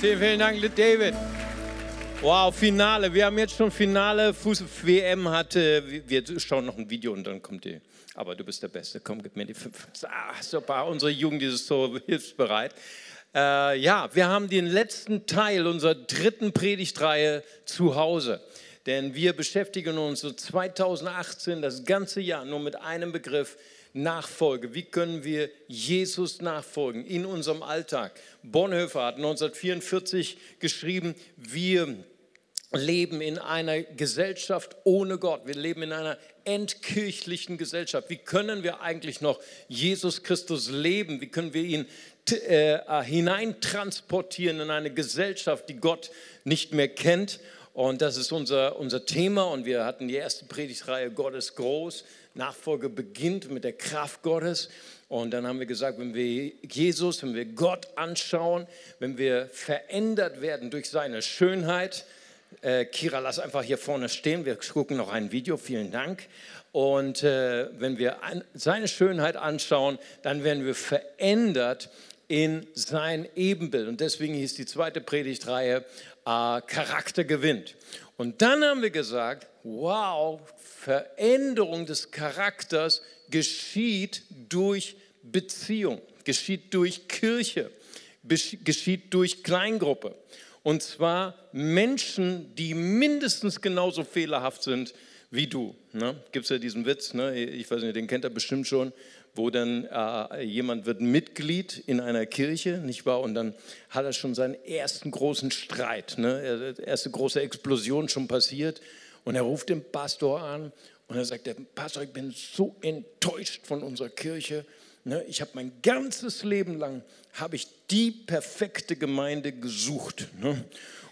Vielen, vielen Dank, David. Wow, Finale. Wir haben jetzt schon Finale. Fuß WM hatte. Wir schauen noch ein Video und dann kommt die. Aber du bist der Beste. Komm, gib mir die fünf. Ah, super. Unsere Jugend ist so hilfsbereit. Äh, ja, wir haben den letzten Teil unserer dritten Predigtreihe zu Hause. Denn wir beschäftigen uns so 2018 das ganze Jahr nur mit einem Begriff, Nachfolge. Wie können wir Jesus nachfolgen in unserem Alltag? Bonhoeffer hat 1944 geschrieben, wir leben in einer Gesellschaft ohne Gott. Wir leben in einer entkirchlichen Gesellschaft. Wie können wir eigentlich noch Jesus Christus leben? Wie können wir ihn äh, hineintransportieren in eine Gesellschaft, die Gott nicht mehr kennt? Und das ist unser, unser Thema. Und wir hatten die erste Predigtreihe Gott ist groß. Nachfolge beginnt mit der Kraft Gottes. Und dann haben wir gesagt, wenn wir Jesus, wenn wir Gott anschauen, wenn wir verändert werden durch seine Schönheit, äh, Kira, lass einfach hier vorne stehen, wir gucken noch ein Video, vielen Dank. Und äh, wenn wir an, seine Schönheit anschauen, dann werden wir verändert in sein Ebenbild. Und deswegen hieß die zweite Predigtreihe äh, Charakter gewinnt. Und dann haben wir gesagt, wow, Veränderung des Charakters geschieht durch Beziehung, geschieht durch Kirche, geschieht durch Kleingruppe. Und zwar Menschen, die mindestens genauso fehlerhaft sind wie du. Ne? Gibt es ja diesen Witz, ne? ich weiß nicht, den kennt er bestimmt schon, wo dann äh, jemand wird Mitglied in einer Kirche, nicht wahr? Und dann hat er schon seinen ersten großen Streit, ne? erste große Explosion schon passiert. Und er ruft den Pastor an und er sagt, der Pastor, ich bin so enttäuscht von unserer Kirche. Ne, ich habe mein ganzes Leben lang habe ich die perfekte Gemeinde gesucht. Ne?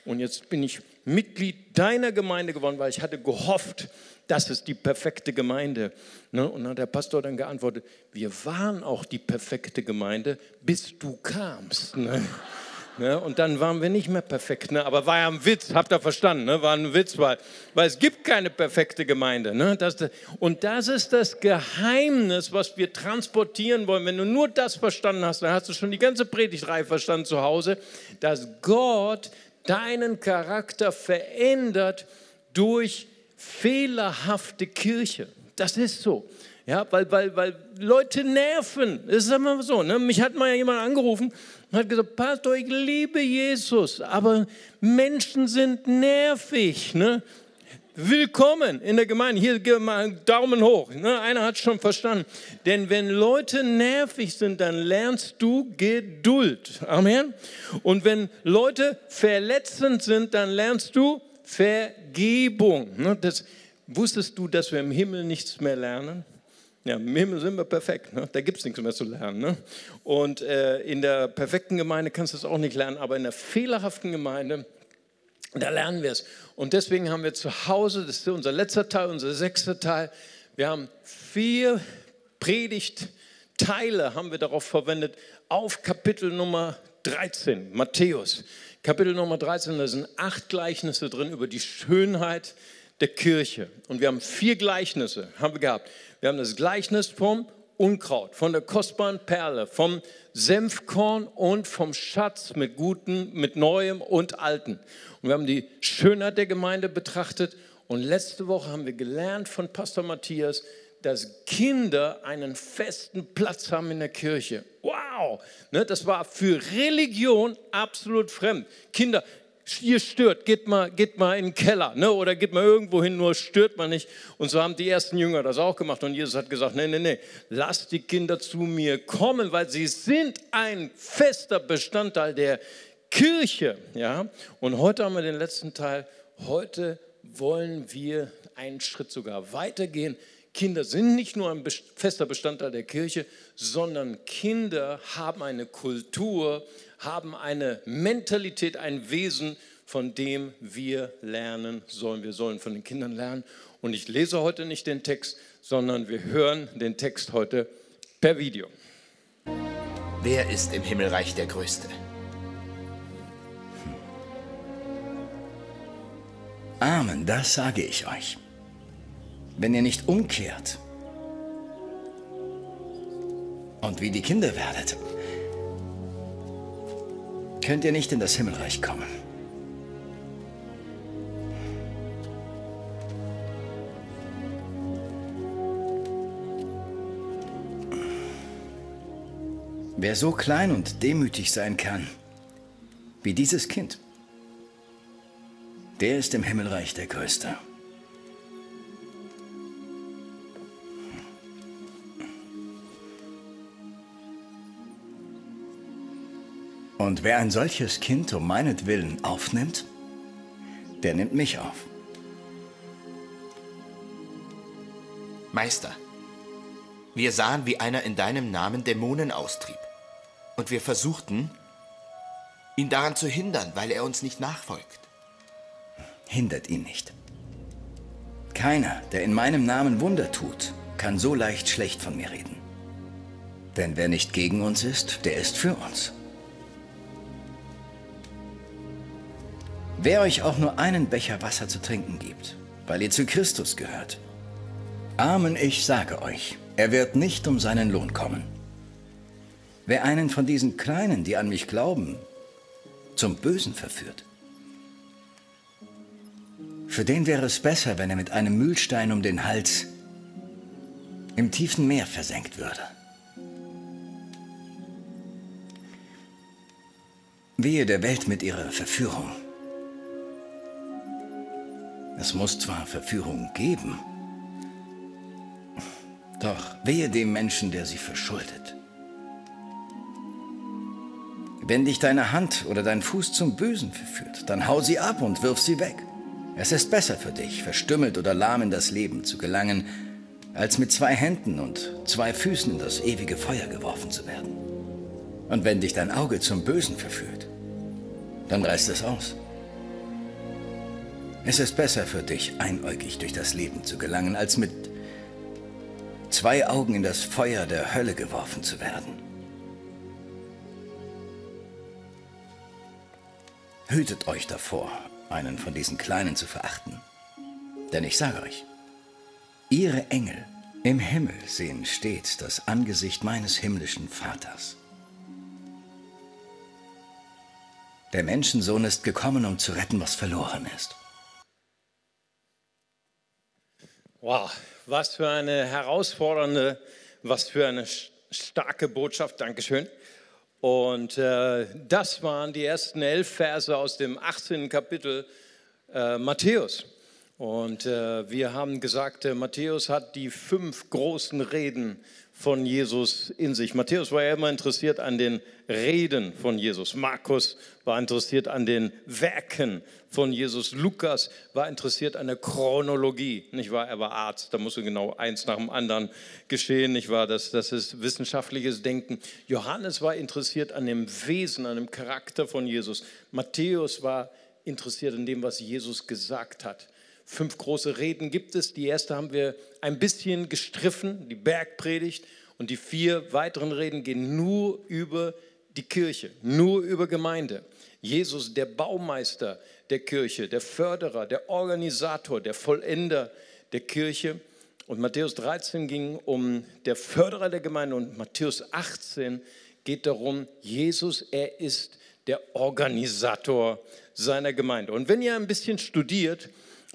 Und jetzt bin ich Mitglied deiner Gemeinde geworden, weil ich hatte gehofft, das ist die perfekte Gemeinde. Ne? Und dann hat der Pastor dann geantwortet, wir waren auch die perfekte Gemeinde, bis du kamst. Ne? Und dann waren wir nicht mehr perfekt. Ne? Aber war ja ein Witz, habt ihr verstanden? Ne? War ein Witz, weil, weil es gibt keine perfekte Gemeinde. Ne? Das, und das ist das Geheimnis, was wir transportieren wollen. Wenn du nur das verstanden hast, dann hast du schon die ganze Predigtreihe verstanden zu Hause, dass Gott deinen Charakter verändert durch fehlerhafte Kirche. Das ist so. Ja, weil, weil, weil Leute nerven. Das ist immer so. Ne? Mich hat mal jemand angerufen und hat gesagt, Pastor, ich liebe Jesus, aber Menschen sind nervig. Ne? Willkommen in der Gemeinde. Hier mal Daumen hoch. Ne? Einer hat schon verstanden. Denn wenn Leute nervig sind, dann lernst du Geduld. Amen. Und wenn Leute verletzend sind, dann lernst du Vergebung. Ne? Das, wusstest du, dass wir im Himmel nichts mehr lernen? Ja, im sind wir perfekt, ne? da gibt es nichts mehr zu lernen. Ne? Und äh, in der perfekten Gemeinde kannst du es auch nicht lernen, aber in der fehlerhaften Gemeinde, da lernen wir es. Und deswegen haben wir zu Hause, das ist unser letzter Teil, unser sechster Teil, wir haben vier Predigtteile, haben wir darauf verwendet, auf Kapitel Nummer 13, Matthäus. Kapitel Nummer 13, da sind acht Gleichnisse drin über die Schönheit der Kirche. Und wir haben vier Gleichnisse, haben wir gehabt. Wir haben das Gleichnis vom Unkraut, von der kostbaren Perle, vom Senfkorn und vom Schatz mit Guten, mit Neuem und Alten. Und wir haben die Schönheit der Gemeinde betrachtet. Und letzte Woche haben wir gelernt von Pastor Matthias, dass Kinder einen festen Platz haben in der Kirche. Wow, ne, das war für Religion absolut fremd. Kinder, ihr stört, geht mal, geht mal in den Keller ne? oder geht mal irgendwo hin, nur stört man nicht. Und so haben die ersten Jünger das auch gemacht. Und Jesus hat gesagt, nee, nee, nee, lasst die Kinder zu mir kommen, weil sie sind ein fester Bestandteil der Kirche. Ja? Und heute haben wir den letzten Teil. Heute wollen wir einen Schritt sogar weitergehen. Kinder sind nicht nur ein fester Bestandteil der Kirche, sondern Kinder haben eine Kultur, haben eine Mentalität, ein Wesen, von dem wir lernen sollen. Wir sollen von den Kindern lernen. Und ich lese heute nicht den Text, sondern wir hören den Text heute per Video. Wer ist im Himmelreich der Größte? Hm. Amen, das sage ich euch. Wenn ihr nicht umkehrt und wie die Kinder werdet, könnt ihr nicht in das Himmelreich kommen. Wer so klein und demütig sein kann, wie dieses Kind, der ist im Himmelreich der Größte. Und wer ein solches Kind um meinetwillen aufnimmt, der nimmt mich auf. Meister, wir sahen, wie einer in deinem Namen Dämonen austrieb. Und wir versuchten, ihn daran zu hindern, weil er uns nicht nachfolgt. Hindert ihn nicht. Keiner, der in meinem Namen Wunder tut, kann so leicht schlecht von mir reden. Denn wer nicht gegen uns ist, der ist für uns. Wer euch auch nur einen Becher Wasser zu trinken gibt, weil ihr zu Christus gehört, Amen, ich sage euch, er wird nicht um seinen Lohn kommen. Wer einen von diesen Kleinen, die an mich glauben, zum Bösen verführt, für den wäre es besser, wenn er mit einem Mühlstein um den Hals im tiefen Meer versenkt würde. Wehe der Welt mit ihrer Verführung. Es muss zwar Verführung geben, doch wehe dem Menschen, der sie verschuldet. Wenn dich deine Hand oder dein Fuß zum Bösen verführt, dann hau sie ab und wirf sie weg. Es ist besser für dich, verstümmelt oder lahm in das Leben zu gelangen, als mit zwei Händen und zwei Füßen in das ewige Feuer geworfen zu werden. Und wenn dich dein Auge zum Bösen verführt, dann reißt es aus. Es ist besser für dich, einäugig durch das Leben zu gelangen, als mit zwei Augen in das Feuer der Hölle geworfen zu werden. Hütet euch davor, einen von diesen Kleinen zu verachten. Denn ich sage euch, ihre Engel im Himmel sehen stets das Angesicht meines himmlischen Vaters. Der Menschensohn ist gekommen, um zu retten, was verloren ist. Wow, was für eine herausfordernde, was für eine starke Botschaft. Dankeschön. Und äh, das waren die ersten elf Verse aus dem 18. Kapitel äh, Matthäus. Und äh, wir haben gesagt, äh, Matthäus hat die fünf großen Reden von Jesus in sich. Matthäus war ja immer interessiert an den Reden von Jesus. Markus war interessiert an den Werken von Jesus. Lukas war interessiert an der Chronologie. Nicht wahr? Er war Arzt, da musste genau eins nach dem anderen geschehen. Nicht wahr? Das, das ist wissenschaftliches Denken. Johannes war interessiert an dem Wesen, an dem Charakter von Jesus. Matthäus war interessiert an dem, was Jesus gesagt hat. Fünf große Reden gibt es. Die erste haben wir ein bisschen gestriffen, die Bergpredigt. Und die vier weiteren Reden gehen nur über die Kirche, nur über Gemeinde. Jesus, der Baumeister der Kirche, der Förderer, der Organisator, der Vollender der Kirche. Und Matthäus 13 ging um der Förderer der Gemeinde und Matthäus 18 geht darum, Jesus, er ist der Organisator seiner Gemeinde. Und wenn ihr ein bisschen studiert,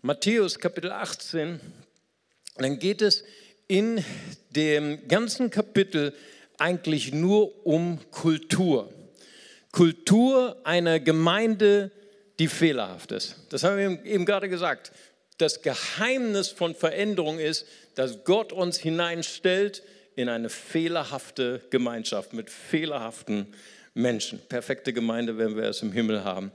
Matthäus Kapitel 18, dann geht es in dem ganzen Kapitel eigentlich nur um Kultur. Kultur einer Gemeinde, die fehlerhaft ist. Das haben wir eben gerade gesagt. Das Geheimnis von Veränderung ist, dass Gott uns hineinstellt in eine fehlerhafte Gemeinschaft mit fehlerhaften Menschen. Perfekte Gemeinde, wenn wir es im Himmel haben.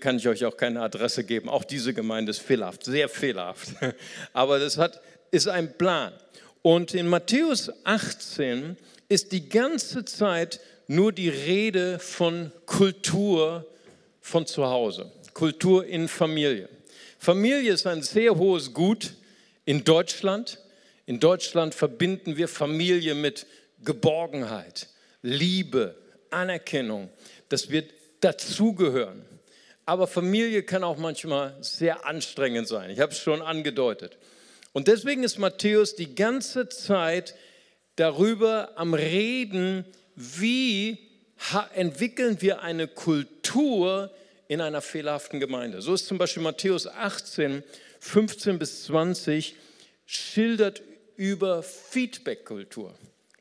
Kann ich euch auch keine Adresse geben. Auch diese Gemeinde ist fehlerhaft, sehr fehlerhaft. Aber das hat, ist ein Plan. Und in Matthäus 18 ist die ganze Zeit nur die Rede von Kultur von zu Hause, Kultur in Familie. Familie ist ein sehr hohes Gut in Deutschland. In Deutschland verbinden wir Familie mit Geborgenheit, Liebe, Anerkennung, dass wir dazugehören. Aber Familie kann auch manchmal sehr anstrengend sein. Ich habe es schon angedeutet. Und deswegen ist Matthäus die ganze Zeit darüber am Reden, wie entwickeln wir eine Kultur in einer fehlerhaften Gemeinde. So ist zum Beispiel Matthäus 18, 15 bis 20 schildert über Feedback-Kultur.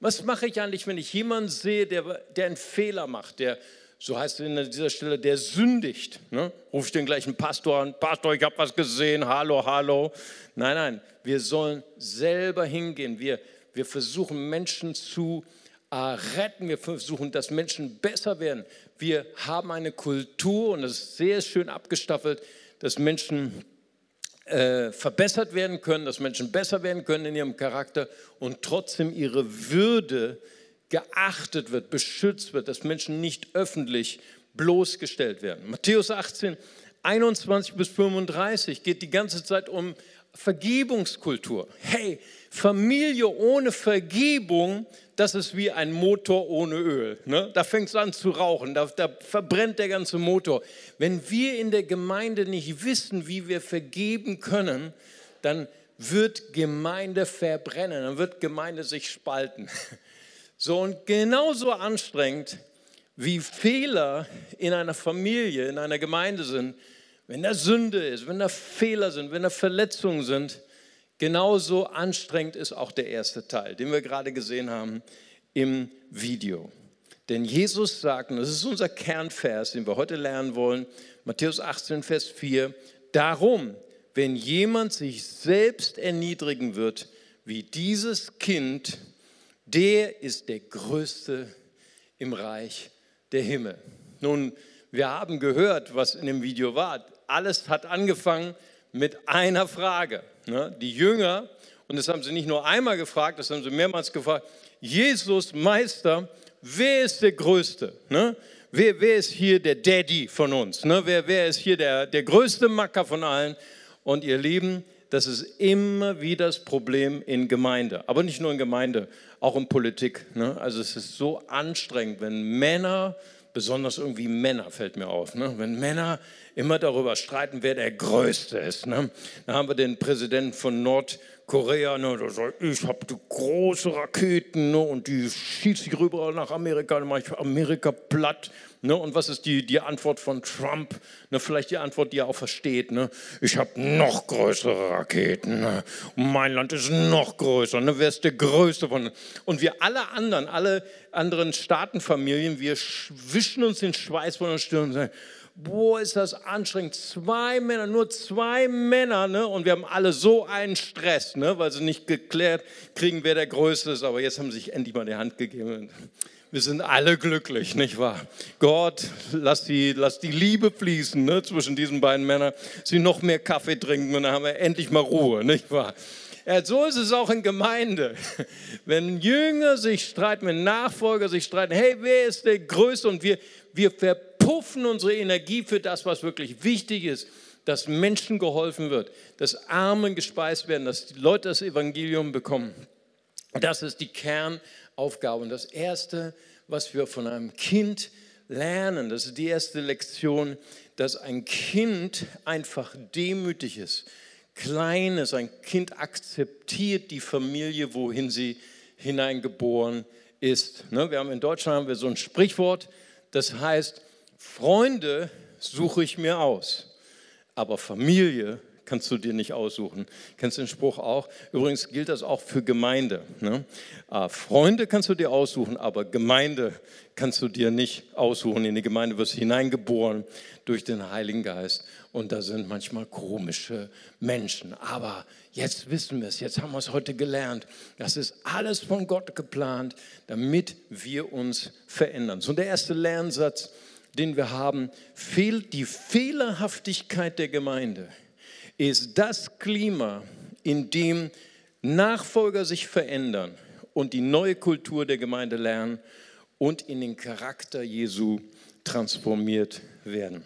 Was mache ich eigentlich, wenn ich jemanden sehe, der, der einen Fehler macht, der, so heißt es an dieser Stelle, der sündigt? Ne? Rufe ich den gleichen Pastor an, Pastor, ich habe was gesehen, hallo, hallo. Nein, nein, wir sollen selber hingehen. Wir, wir versuchen Menschen zu äh, retten, wir versuchen, dass Menschen besser werden. Wir haben eine Kultur, und das ist sehr schön abgestaffelt, dass Menschen äh, verbessert werden können, dass Menschen besser werden können in ihrem Charakter und trotzdem ihre Würde geachtet wird, beschützt wird, dass Menschen nicht öffentlich bloßgestellt werden. Matthäus 18, 21 bis 35 geht die ganze Zeit um Vergebungskultur. Hey, Familie ohne Vergebung, das ist wie ein Motor ohne Öl. Ne? Da fängt es an zu rauchen, da, da verbrennt der ganze Motor. Wenn wir in der Gemeinde nicht wissen, wie wir vergeben können, dann wird Gemeinde verbrennen, dann wird Gemeinde sich spalten. So und genauso anstrengend wie Fehler in einer Familie, in einer Gemeinde sind, wenn da Sünde ist, wenn da Fehler sind, wenn da Verletzungen sind, genauso anstrengend ist auch der erste Teil, den wir gerade gesehen haben im Video. Denn Jesus sagt, und das ist unser Kernvers, den wir heute lernen wollen, Matthäus 18, Vers 4, darum, wenn jemand sich selbst erniedrigen wird, wie dieses Kind, der ist der Größte im Reich der Himmel. Nun, wir haben gehört, was in dem Video war alles hat angefangen mit einer Frage. Ne? Die Jünger, und das haben sie nicht nur einmal gefragt, das haben sie mehrmals gefragt, Jesus, Meister, wer ist der Größte? Ne? Wer, wer, ist hier der Daddy von uns? Ne? Wer, wer ist hier der, der größte Macker von allen? Und ihr Lieben, das ist immer wieder das Problem in Gemeinde. Aber nicht nur in Gemeinde, auch in Politik. Ne? Also es ist so anstrengend, wenn Männer, besonders irgendwie Männer fällt mir auf, ne? wenn Männer immer darüber streiten, wer der Größte ist. Ne? Da haben wir den Präsidenten von Nordkorea, ne, der sagt, ich habe große Raketen ne, und die schieße ich rüber nach Amerika, dann mache ich Amerika platt. Ne? Und was ist die, die Antwort von Trump? Ne? Vielleicht die Antwort, die er auch versteht. Ne? Ich habe noch größere Raketen. Ne? Mein Land ist noch größer. Ne? Wer ist der Größte von? Und wir alle anderen, alle anderen Staatenfamilien, wir wischen uns den Schweiß von der Stirn und sagen, boah, ist das anstrengend. Zwei Männer, nur zwei Männer, ne? Und wir haben alle so einen Stress, ne? Weil sie nicht geklärt kriegen, wer der Größte ist. Aber jetzt haben sie sich endlich mal die Hand gegeben. Wir sind alle glücklich, nicht wahr? Gott, lass die, lass die Liebe fließen ne? zwischen diesen beiden Männern. Sie noch mehr Kaffee trinken und dann haben wir endlich mal Ruhe, nicht wahr? Ja, so ist es auch in Gemeinde. Wenn Jünger sich streiten, wenn Nachfolger sich streiten, hey, wer ist der Größte? Und wir, wir verpuffen unsere Energie für das, was wirklich wichtig ist, dass Menschen geholfen wird, dass Armen gespeist werden, dass die Leute das Evangelium bekommen. Das ist die Kernaufgabe. Und das Erste, was wir von einem Kind lernen, das ist die erste Lektion, dass ein Kind einfach demütig ist, klein ist. Ein Kind akzeptiert die Familie, wohin sie hineingeboren ist. Ne, wir haben in Deutschland haben wir so ein Sprichwort, das heißt, Freunde suche ich mir aus, aber Familie kannst du dir nicht aussuchen. Kennst den Spruch auch? Übrigens gilt das auch für Gemeinde. Ne? Ah, Freunde kannst du dir aussuchen, aber Gemeinde kannst du dir nicht aussuchen. In die Gemeinde wirst du hineingeboren durch den Heiligen Geist. Und da sind manchmal komische Menschen. Aber jetzt wissen wir es, jetzt haben wir es heute gelernt. Das ist alles von Gott geplant, damit wir uns verändern. So der erste Lernsatz den wir haben, fehlt die Fehlerhaftigkeit der Gemeinde, ist das Klima, in dem Nachfolger sich verändern und die neue Kultur der Gemeinde lernen und in den Charakter Jesu transformiert werden.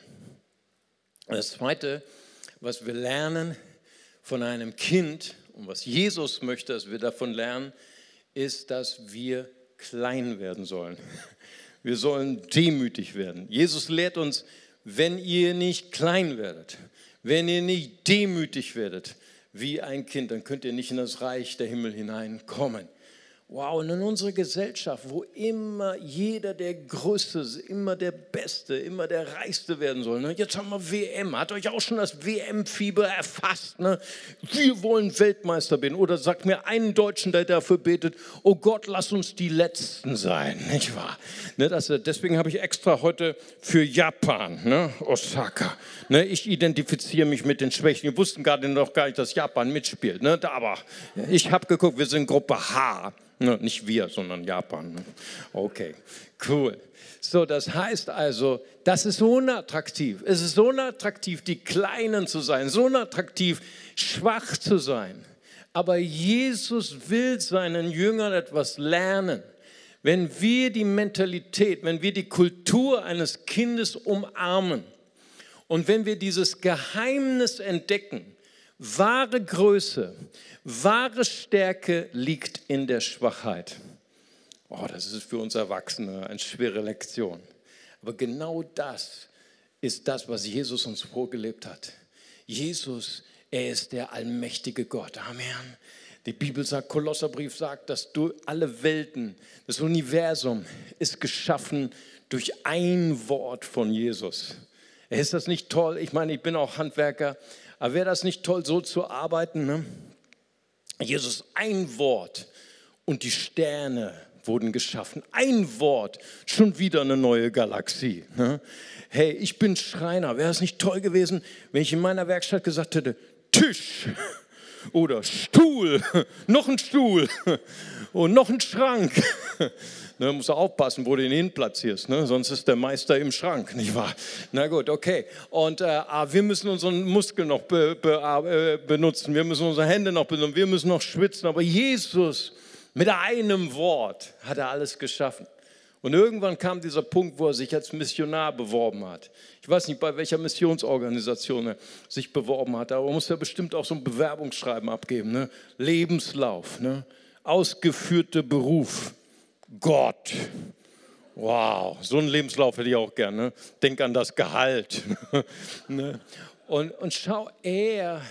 Das Zweite, was wir lernen von einem Kind und was Jesus möchte, dass wir davon lernen, ist, dass wir klein werden sollen. Wir sollen demütig werden. Jesus lehrt uns, wenn ihr nicht klein werdet, wenn ihr nicht demütig werdet wie ein Kind, dann könnt ihr nicht in das Reich der Himmel hineinkommen. Wow, und in unserer Gesellschaft, wo immer jeder der Größte, immer der Beste, immer der Reichste werden soll. Ne? Jetzt haben wir WM. Hat euch auch schon das WM-Fieber erfasst? Ne? Wir wollen Weltmeister werden. Oder sagt mir einen Deutschen, der dafür betet, oh Gott, lass uns die Letzten sein. Nicht wahr? Ne, das, deswegen habe ich extra heute für Japan, ne? Osaka. Ne? Ich identifiziere mich mit den Schwächen. Wir wussten gerade noch gar nicht, dass Japan mitspielt. Ne? Aber ich habe geguckt, wir sind Gruppe H. Ne, nicht wir, sondern Japan. Ne? Okay, cool. So, das heißt also, das ist unattraktiv. Es ist unattraktiv, die Kleinen zu sein, so unattraktiv, schwach zu sein. Aber Jesus will seinen Jüngern etwas lernen. Wenn wir die Mentalität, wenn wir die Kultur eines Kindes umarmen und wenn wir dieses Geheimnis entdecken, wahre Größe, Wahre Stärke liegt in der Schwachheit. Oh, das ist für uns Erwachsene eine schwere Lektion. Aber genau das ist das, was Jesus uns vorgelebt hat. Jesus, er ist der allmächtige Gott. Amen. Die Bibel sagt, Kolosserbrief sagt, dass du alle Welten, das Universum ist geschaffen durch ein Wort von Jesus. Ist das nicht toll? Ich meine, ich bin auch Handwerker, aber wäre das nicht toll, so zu arbeiten? Ne? Jesus, ein Wort und die Sterne wurden geschaffen. Ein Wort, schon wieder eine neue Galaxie. Ne? Hey, ich bin Schreiner. Wäre es nicht toll gewesen, wenn ich in meiner Werkstatt gesagt hätte, Tisch oder Stuhl, noch ein Stuhl und noch ein Schrank. Ne, musst du aufpassen, wo du ihn hin platzierst, ne? sonst ist der Meister im Schrank, nicht wahr? Na gut, okay. Und äh, ah, wir müssen unseren Muskel noch be, be, äh, benutzen, wir müssen unsere Hände noch benutzen, wir müssen noch schwitzen. Aber Jesus, mit einem Wort hat er alles geschaffen. Und irgendwann kam dieser Punkt, wo er sich als Missionar beworben hat. Ich weiß nicht, bei welcher Missionsorganisation er sich beworben hat, aber er muss ja bestimmt auch so ein Bewerbungsschreiben abgeben. Ne? Lebenslauf, ne? ausgeführter Beruf. Gott. Wow, so einen Lebenslauf hätte ich auch gerne. Denk an das Gehalt. Ne? und, und schau, er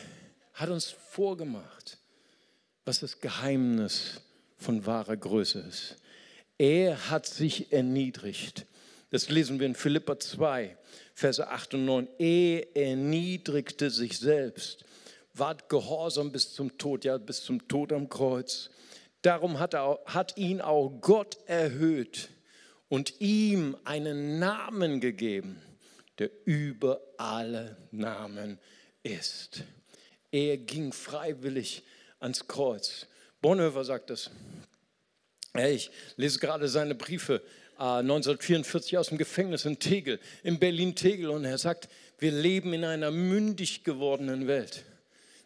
hat uns vorgemacht, was das Geheimnis von wahrer Größe ist. Er hat sich erniedrigt. Das lesen wir in Philippa 2, Verse 8 und 9. Er erniedrigte sich selbst, ward gehorsam bis zum Tod, ja, bis zum Tod am Kreuz. Darum hat, er, hat ihn auch Gott erhöht und ihm einen Namen gegeben, der über alle Namen ist. Er ging freiwillig ans Kreuz. Bonhoeffer sagt das. Ich lese gerade seine Briefe 1944 äh, aus dem Gefängnis in Tegel, in Berlin-Tegel, und er sagt, wir leben in einer mündig gewordenen Welt.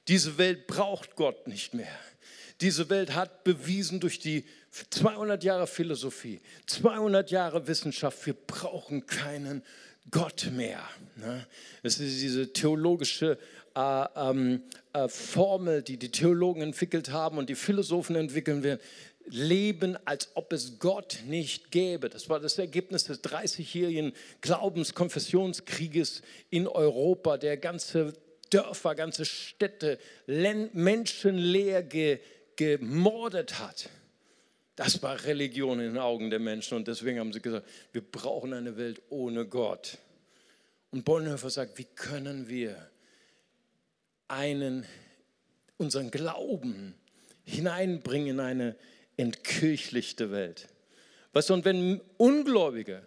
Diese Welt braucht Gott nicht mehr. Diese Welt hat bewiesen durch die 200 Jahre Philosophie, 200 Jahre Wissenschaft, wir brauchen keinen Gott mehr. Ne? Es ist diese theologische äh, ähm, äh, Formel, die die Theologen entwickelt haben und die Philosophen entwickeln werden. Leben, als ob es Gott nicht gäbe. Das war das Ergebnis des 30-jährigen Glaubenskonfessionskrieges in Europa, der ganze Dörfer, ganze Städte, menschenleer ge, gemordet hat. Das war Religion in den Augen der Menschen und deswegen haben sie gesagt, wir brauchen eine Welt ohne Gott. Und Bonhoeffer sagt, wie können wir einen, unseren Glauben hineinbringen in eine entkirchlichte Welt? Weißt du, und wenn Ungläubige,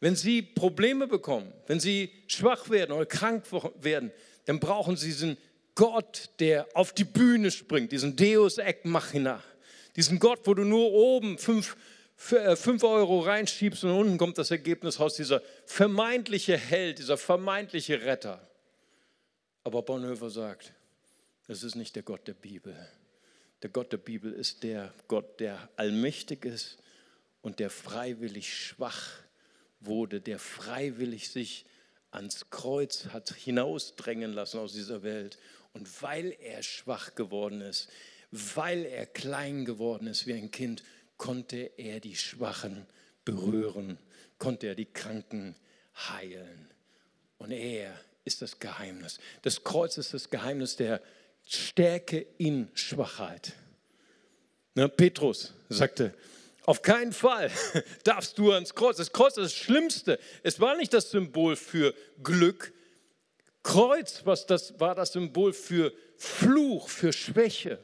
wenn sie Probleme bekommen, wenn sie schwach werden oder krank werden, dann brauchen sie diesen Gott, der auf die Bühne springt, diesen Deus Ex Machina, diesen Gott, wo du nur oben fünf, äh, fünf Euro reinschiebst und unten kommt das Ergebnis raus, dieser vermeintliche Held, dieser vermeintliche Retter. Aber Bonhoeffer sagt, das ist nicht der Gott der Bibel. Der Gott der Bibel ist der Gott, der allmächtig ist und der freiwillig schwach wurde, der freiwillig sich ans Kreuz hat hinausdrängen lassen aus dieser Welt und weil er schwach geworden ist, weil er klein geworden ist wie ein Kind, konnte er die Schwachen berühren, konnte er die Kranken heilen. Und er ist das Geheimnis. Das Kreuz ist das Geheimnis der Stärke in Schwachheit. Ne, Petrus sagte, auf keinen Fall darfst du ans Kreuz. Das Kreuz ist das Schlimmste. Es war nicht das Symbol für Glück. Kreuz was das, war das Symbol für Fluch, für Schwäche.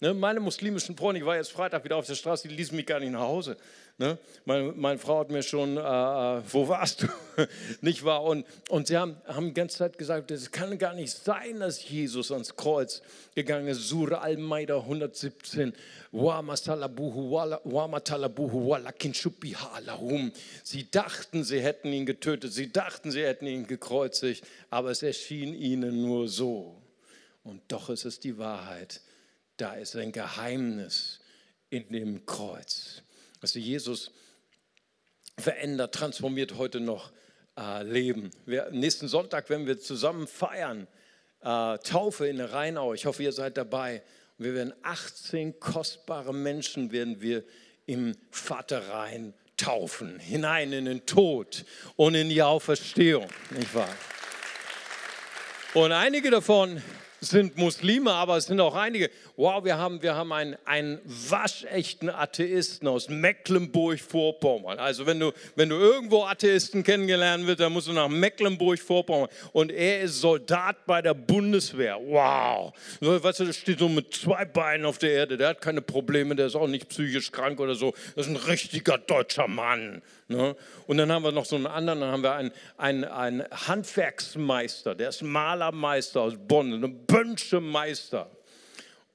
Ne, meine muslimischen Freunde, ich war jetzt Freitag wieder auf der Straße, die ließen mich gar nicht nach Hause. Ne? Meine, meine, Frau hat mir schon, äh, äh wo warst du? nicht wahr? Und, und sie haben, haben die ganze Zeit gesagt, es kann gar nicht sein, dass Jesus ans Kreuz gegangen ist. Surah Al-Maida 117. Sie dachten, sie hätten ihn getötet, sie dachten, sie hätten ihn gekreuzigt, aber es erschien ihnen nur so. Und doch ist es die Wahrheit. Da ist ein Geheimnis in dem Kreuz. Also Jesus verändert, transformiert heute noch äh, Leben. Wir, nächsten Sonntag werden wir zusammen feiern, äh, Taufe in Rheinau. Ich hoffe, ihr seid dabei. Wir werden 18 kostbare Menschen werden wir im Vaterrhein taufen, hinein in den Tod und in die Auferstehung, nicht wahr? Und einige davon sind Muslime, aber es sind auch einige. Wow, wir haben, wir haben einen, einen waschechten Atheisten aus Mecklenburg-Vorpommern. Also wenn du, wenn du irgendwo Atheisten kennengelernt wirst, dann musst du nach Mecklenburg-Vorpommern. Und er ist Soldat bei der Bundeswehr. Wow. Weißt du, der steht so mit zwei Beinen auf der Erde. Der hat keine Probleme, der ist auch nicht psychisch krank oder so. Das ist ein richtiger deutscher Mann. Ne? Und dann haben wir noch so einen anderen, dann haben wir einen, einen, einen Handwerksmeister, der ist Malermeister aus Bonn, ein Bönschemeister.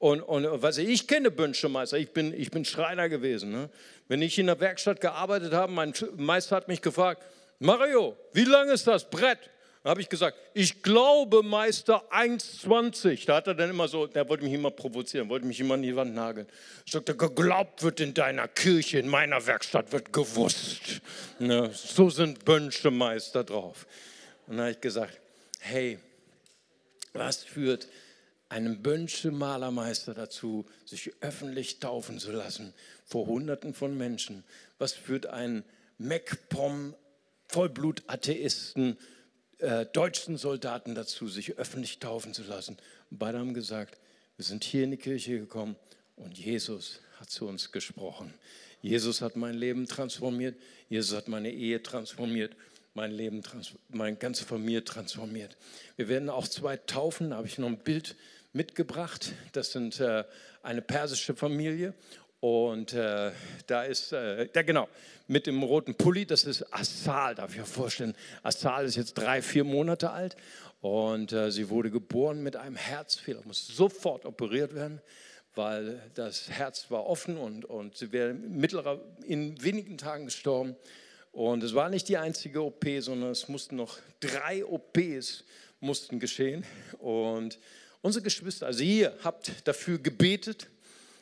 Und, und was ich, ich kenne Bönschemeister, ich bin, ich bin Schreiner gewesen. Ne? Wenn ich in der Werkstatt gearbeitet habe, mein Meister hat mich gefragt, Mario, wie lang ist das Brett? Da habe ich gesagt, ich glaube Meister 1,20. Da hat er dann immer so, der wollte mich immer provozieren, wollte mich immer an die Wand nageln. Ich sagte, geglaubt wird in deiner Kirche, in meiner Werkstatt wird gewusst. Ne, so sind Bönsche Meister drauf. Und dann habe ich gesagt, hey, was führt einen Bönsche Malermeister dazu, sich öffentlich taufen zu lassen vor Hunderten von Menschen? Was führt einen MacPom Vollblut-Atheisten äh, deutschen Soldaten dazu, sich öffentlich taufen zu lassen. Und beide haben gesagt, wir sind hier in die Kirche gekommen und Jesus hat zu uns gesprochen. Jesus hat mein Leben transformiert, Jesus hat meine Ehe transformiert, mein Leben, meine ganze Familie transformiert. Wir werden auch zwei taufen, da habe ich noch ein Bild mitgebracht. Das sind äh, eine persische Familie und äh, da ist, äh, ja genau, mit dem roten Pulli, das ist Assal, darf ich mir vorstellen. Assal ist jetzt drei, vier Monate alt und äh, sie wurde geboren mit einem Herzfehler, muss sofort operiert werden, weil das Herz war offen und, und sie wäre mittlerer, in wenigen Tagen gestorben. Und es war nicht die einzige OP, sondern es mussten noch drei OPs mussten geschehen. Und unsere Geschwister, also ihr habt dafür gebetet,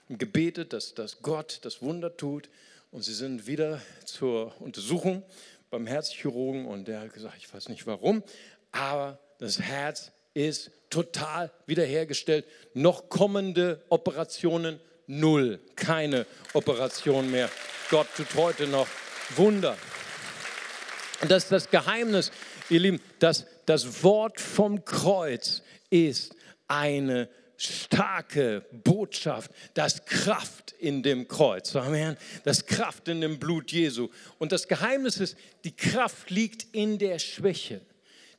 gebetet, dass, dass Gott das Wunder tut. Und sie sind wieder zur Untersuchung beim Herzchirurgen und der hat gesagt, ich weiß nicht warum, aber das Herz ist total wiederhergestellt. Noch kommende Operationen null, keine Operation mehr. Gott tut heute noch Wunder. Und das ist das Geheimnis, ihr Lieben, dass das Wort vom Kreuz ist eine starke Botschaft, das Kraft in dem Kreuz. Amen. Das Kraft in dem Blut Jesu. Und das Geheimnis ist, die Kraft liegt in der Schwäche.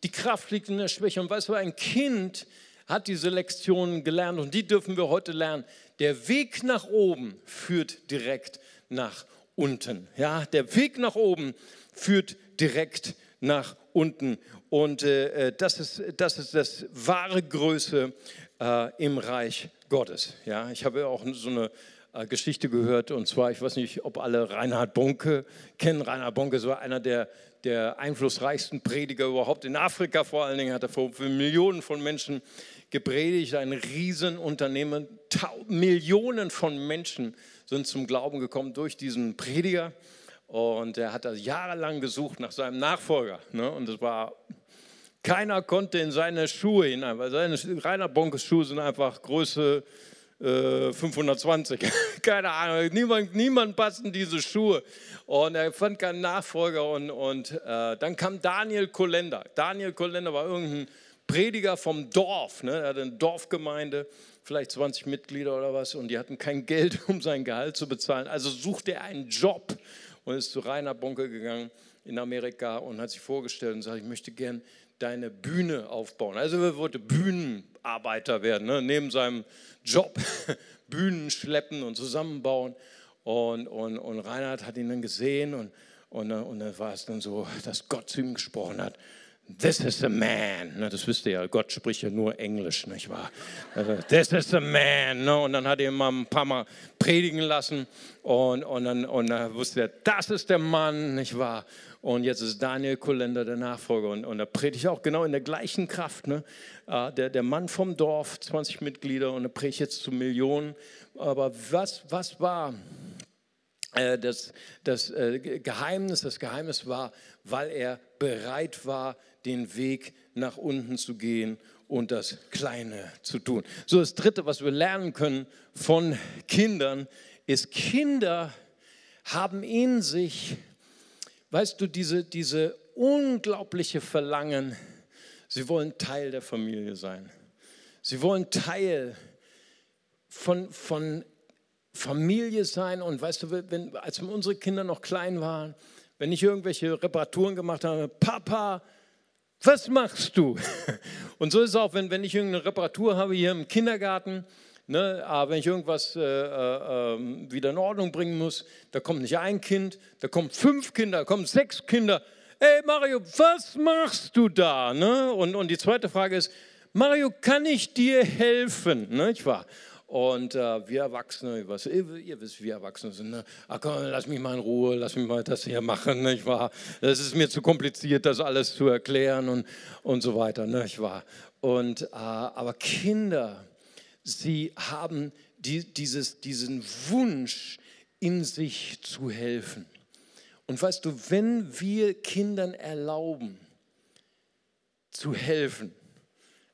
Die Kraft liegt in der Schwäche. Und weißt du, ein Kind hat diese Lektionen gelernt und die dürfen wir heute lernen. Der Weg nach oben führt direkt nach unten. Ja, der Weg nach oben führt direkt nach unten. Und äh, äh das, ist, das ist das wahre Größe äh, im Reich Gottes. Ja, ich habe auch so eine äh, Geschichte gehört und zwar, ich weiß nicht, ob alle Reinhard Bonke kennen. Reinhard Bonke war einer der, der einflussreichsten Prediger überhaupt in Afrika. Vor allen Dingen hat er vor Millionen von Menschen gepredigt, ein Riesenunternehmen. Millionen von Menschen sind zum Glauben gekommen durch diesen Prediger. Und er hat da jahrelang gesucht nach seinem Nachfolger. Ne? Und es war keiner konnte in seine Schuhe hinein, weil seine Rainer Bonkes Schuhe sind einfach Größe äh, 520. Keine Ahnung, niemand, niemand passen diese Schuhe. Und er fand keinen Nachfolger. Und, und äh, dann kam Daniel Kolender. Daniel Kolender war irgendein Prediger vom Dorf, ne? er hatte eine Dorfgemeinde, vielleicht 20 Mitglieder oder was, und die hatten kein Geld, um sein Gehalt zu bezahlen. Also suchte er einen Job und ist zu Rainer Bonke gegangen in Amerika und hat sich vorgestellt und sagt, ich möchte gern deine Bühne aufbauen. Also er wollte Bühnenarbeiter werden, ne? neben seinem Job Bühnen schleppen und zusammenbauen. Und, und, und Reinhard hat ihn dann gesehen und, und, und dann war es dann so, dass Gott zu ihm gesprochen hat. This is the man. Das wisst ihr ja, Gott spricht ja nur Englisch, nicht wahr? Also, This is the man. Ne? Und dann hat er ihn mal ein paar Mal predigen lassen und, und, dann, und dann wusste er, das ist der Mann, nicht wahr? Und jetzt ist Daniel Kolender der Nachfolger und, und er predigt auch genau in der gleichen Kraft. Ne? Äh, der, der Mann vom Dorf, 20 Mitglieder und er predigt jetzt zu Millionen. Aber was, was war äh, das, das äh, Geheimnis? Das Geheimnis war, weil er bereit war, den Weg nach unten zu gehen und das Kleine zu tun. So, das Dritte, was wir lernen können von Kindern, ist, Kinder haben in sich, weißt du, diese, diese unglaubliche Verlangen, sie wollen Teil der Familie sein. Sie wollen Teil von, von Familie sein. Und weißt du, wenn, als unsere Kinder noch klein waren, wenn ich irgendwelche Reparaturen gemacht habe, Papa, was machst du? Und so ist es auch, wenn, wenn ich irgendeine Reparatur habe hier im Kindergarten, ne, aber ah, wenn ich irgendwas äh, äh, ähm, wieder in Ordnung bringen muss, da kommt nicht ein Kind, da kommen fünf Kinder, da kommen sechs Kinder. Ey Mario, was machst du da? Ne? Und, und die zweite Frage ist, Mario, kann ich dir helfen? Ne, ich war. Und äh, wir Erwachsene, was, ihr, ihr, wisst, wir Erwachsene sind, ne? Ach komm, lass mich mal in Ruhe, lass mich mal das hier machen, nicht wahr? Das ist mir zu kompliziert, das alles zu erklären und, und so weiter, nicht wahr? Und, äh, aber Kinder, sie haben die, dieses, diesen Wunsch, in sich zu helfen. Und weißt du, wenn wir Kindern erlauben, zu helfen,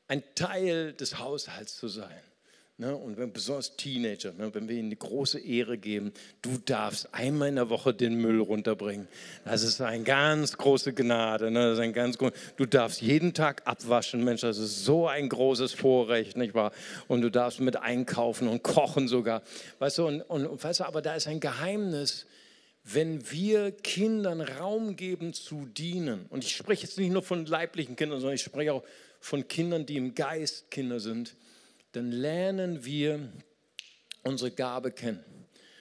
ein Teil des Haushalts zu sein, Ne? Und wenn, besonders Teenager, ne? wenn wir ihnen die große Ehre geben, du darfst einmal in der Woche den Müll runterbringen. Das ist eine ganz große Gnade. Ne? Das ist ein ganz, du darfst jeden Tag abwaschen, Mensch, das ist so ein großes Vorrecht, nicht wahr? Und du darfst mit einkaufen und kochen sogar. Weißt du, und, und, und weißt du, aber da ist ein Geheimnis, wenn wir Kindern Raum geben zu dienen. Und ich spreche jetzt nicht nur von leiblichen Kindern, sondern ich spreche auch von Kindern, die im Geist Kinder sind dann lernen wir unsere Gabe kennen.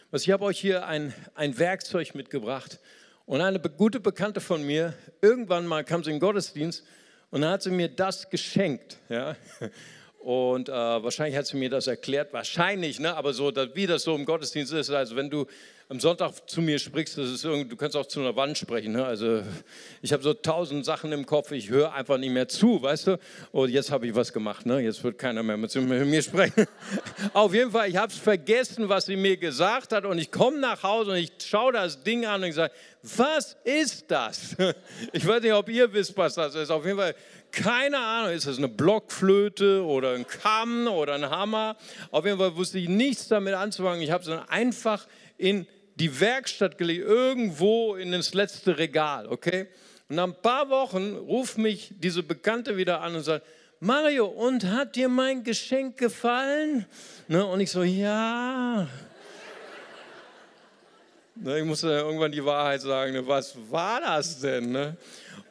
Was ich habe euch hier ein, ein Werkzeug mitgebracht und eine gute Bekannte von mir, irgendwann mal kam sie in den Gottesdienst und dann hat sie mir das geschenkt. Ja? Und äh, wahrscheinlich hat sie mir das erklärt, wahrscheinlich, ne? aber so, wie das so im Gottesdienst ist, also wenn du am Sonntag zu mir sprichst, das ist du kannst auch zu einer Wand sprechen. Ne? Also ich habe so tausend Sachen im Kopf, ich höre einfach nicht mehr zu, weißt du? Und jetzt habe ich was gemacht, ne? jetzt wird keiner mehr mit mir sprechen. Auf jeden Fall, ich habe es vergessen, was sie mir gesagt hat und ich komme nach Hause und ich schaue das Ding an und ich sage, was ist das? Ich weiß nicht, ob ihr wisst, was das ist. Auf jeden Fall, keine Ahnung, ist das eine Blockflöte oder ein Kamm oder ein Hammer? Auf jeden Fall wusste ich nichts damit anzufangen. Ich habe es dann einfach in die Werkstatt gelegt, irgendwo in das letzte Regal, okay? Und nach ein paar Wochen ruft mich diese Bekannte wieder an und sagt, Mario, und hat dir mein Geschenk gefallen? Ne? Und ich so, ja. ne, ich musste irgendwann die Wahrheit sagen, ne? was war das denn? Ne?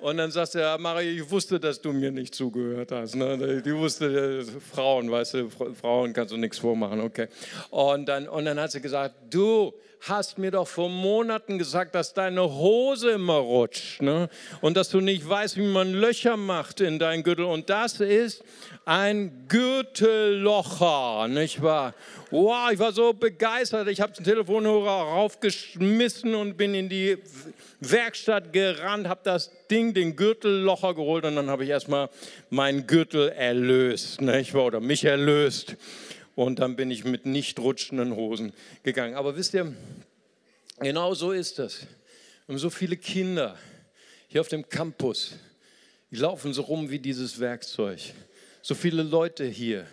Und dann du, ja, Mario, ich wusste, dass du mir nicht zugehört hast. Ne? Die wusste, Frauen, weißt du, Frauen kannst du nichts vormachen, okay. Und dann, und dann hat sie gesagt, du, hast mir doch vor Monaten gesagt, dass deine Hose immer rutscht ne? und dass du nicht weißt, wie man Löcher macht in dein Gürtel. Und das ist ein Gürtellocher, nicht wahr? Wow, ich war so begeistert. Ich habe den Telefonhörer raufgeschmissen und bin in die Werkstatt gerannt, habe das Ding, den Gürtellocher geholt und dann habe ich erstmal meinen Gürtel erlöst, nicht wahr? oder mich erlöst und dann bin ich mit nicht rutschenden Hosen gegangen. Aber wisst ihr, genau so ist das. Wir so viele Kinder hier auf dem Campus, die laufen so rum wie dieses Werkzeug. So viele Leute hier,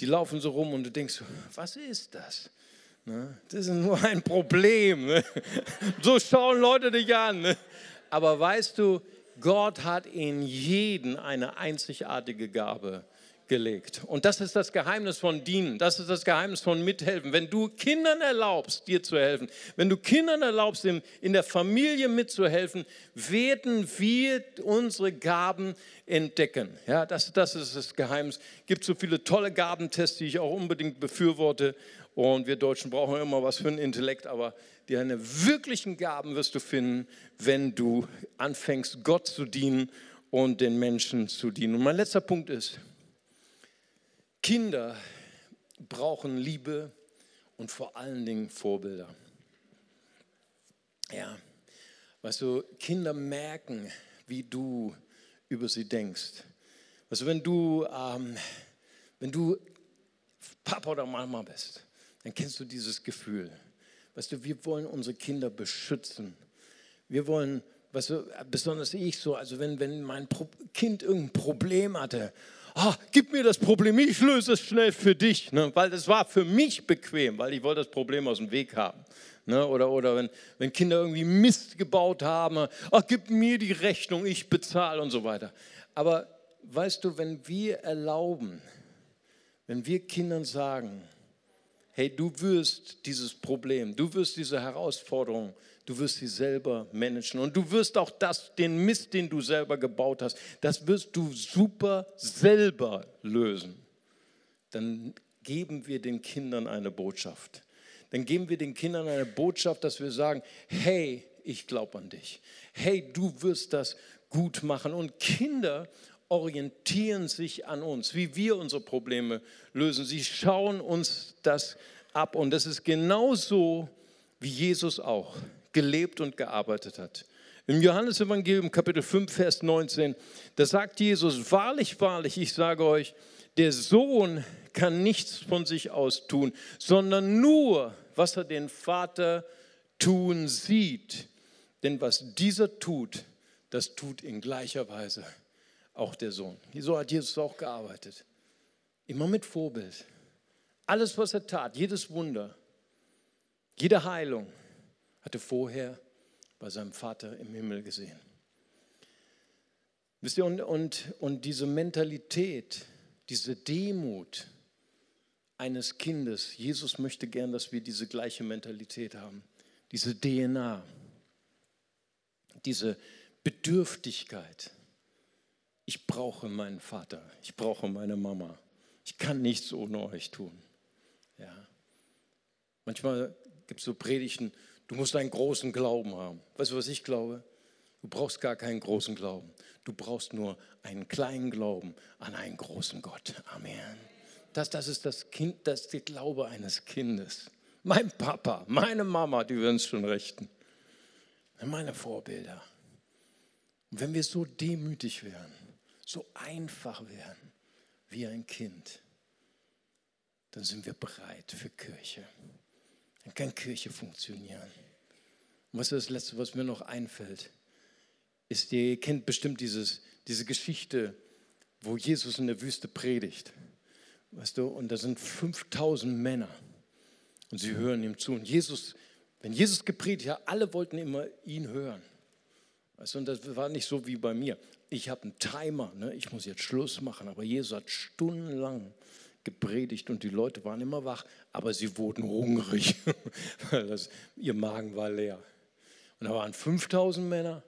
die laufen so rum und du denkst, was ist das? Ne? Das ist nur ein Problem. Ne? So schauen Leute dich an. Ne? Aber weißt du, Gott hat in jeden eine einzigartige Gabe gelegt. Und das ist das Geheimnis von Dienen, das ist das Geheimnis von Mithelfen. Wenn du Kindern erlaubst, dir zu helfen, wenn du Kindern erlaubst, in, der Familie mitzuhelfen, werden wir unsere Gaben entdecken. Ja, das, das ist das Geheimnis. Es gibt so viele tolle Gabentests, die ich auch unbedingt befürworte. Und wir Deutschen brauchen immer was für ein Intellekt, aber deine wirklichen Gaben wirst du finden, wenn du anfängst, Gott zu dienen und den Menschen zu dienen. Und mein letzter Punkt ist, Kinder brauchen Liebe und vor allen Dingen Vorbilder. Ja, weißt du, Kinder merken, wie du über sie denkst. Also wenn du, ähm, wenn du Papa oder Mama bist, dann kennst du dieses Gefühl. Weißt du, wir wollen unsere Kinder beschützen. Wir wollen, weißt du, besonders ich so, also wenn, wenn mein Kind irgendein Problem hatte, ah, gib mir das Problem, ich löse es schnell für dich, ne? weil das war für mich bequem, weil ich wollte das Problem aus dem Weg haben. Ne? Oder, oder wenn, wenn Kinder irgendwie Mist gebaut haben, ach, gib mir die Rechnung, ich bezahle und so weiter. Aber weißt du, wenn wir erlauben, wenn wir Kindern sagen, hey, du wirst dieses Problem, du wirst diese Herausforderung du wirst sie selber managen und du wirst auch das, den Mist, den du selber gebaut hast, das wirst du super selber lösen. Dann geben wir den Kindern eine Botschaft. Dann geben wir den Kindern eine Botschaft, dass wir sagen, hey, ich glaube an dich. Hey, du wirst das gut machen. Und Kinder orientieren sich an uns, wie wir unsere Probleme lösen. Sie schauen uns das ab. Und das ist genauso wie Jesus auch gelebt und gearbeitet hat. Im Johannesevangelium Kapitel 5, Vers 19, da sagt Jesus, wahrlich, wahrlich, ich sage euch, der Sohn kann nichts von sich aus tun, sondern nur, was er den Vater tun sieht. Denn was dieser tut, das tut in gleicher Weise auch der Sohn. So hat Jesus auch gearbeitet. Immer mit Vorbild. Alles, was er tat, jedes Wunder, jede Heilung, hatte vorher bei seinem Vater im Himmel gesehen. Wisst ihr, und, und, und diese Mentalität, diese Demut eines Kindes, Jesus möchte gern, dass wir diese gleiche Mentalität haben, diese DNA, diese Bedürftigkeit. Ich brauche meinen Vater, ich brauche meine Mama. Ich kann nichts ohne euch tun. Ja. Manchmal gibt es so Predigten, Du musst einen großen Glauben haben. Weißt du, was ich glaube? Du brauchst gar keinen großen Glauben. Du brauchst nur einen kleinen Glauben an einen großen Gott. Amen. Das, das ist das Kind, das ist der Glaube eines Kindes. Mein Papa, meine Mama, die würden es schon richten. Meine Vorbilder. Und wenn wir so demütig wären, so einfach wären wie ein Kind, dann sind wir bereit für Kirche. Dann kann Kirche funktionieren. Und was ist das Letzte, was mir noch einfällt? Ist, ihr kennt bestimmt dieses, diese Geschichte, wo Jesus in der Wüste predigt. Weißt du, und da sind 5000 Männer und sie hören ihm zu. Und Jesus, wenn Jesus gepredigt hat, alle wollten immer ihn hören. Weißt du, und das war nicht so wie bei mir. Ich habe einen Timer, ne? ich muss jetzt Schluss machen, aber Jesus hat stundenlang gepredigt und die Leute waren immer wach, aber sie wurden hungrig, weil das, ihr Magen war leer. Und da waren 5000 Männer.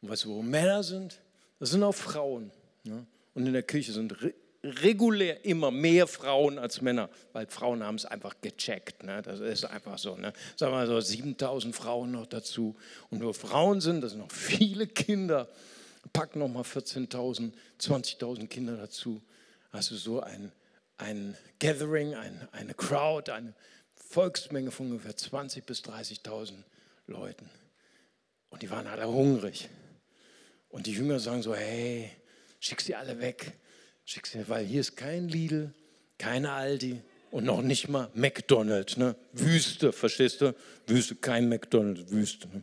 Und weißt du, wo Männer sind? Das sind auch Frauen. Ne? Und in der Kirche sind re regulär immer mehr Frauen als Männer, weil Frauen haben es einfach gecheckt. Ne? Das ist einfach so. Ne? Sagen wir so 7000 Frauen noch dazu. Und nur Frauen sind, das sind noch viele Kinder. Pack noch mal 14.000, 20.000 Kinder dazu. Also so ein ein Gathering, ein, eine Crowd, eine Volksmenge von ungefähr 20.000 bis 30.000 Leuten. Und die waren alle hungrig. Und die Jünger sagen so, hey, schick sie alle weg. Schick sie, weil hier ist kein Lidl, keine Aldi und noch nicht mal McDonald's. Ne? Wüste, verstehst du? Wüste, kein McDonald's, Wüste. Ne?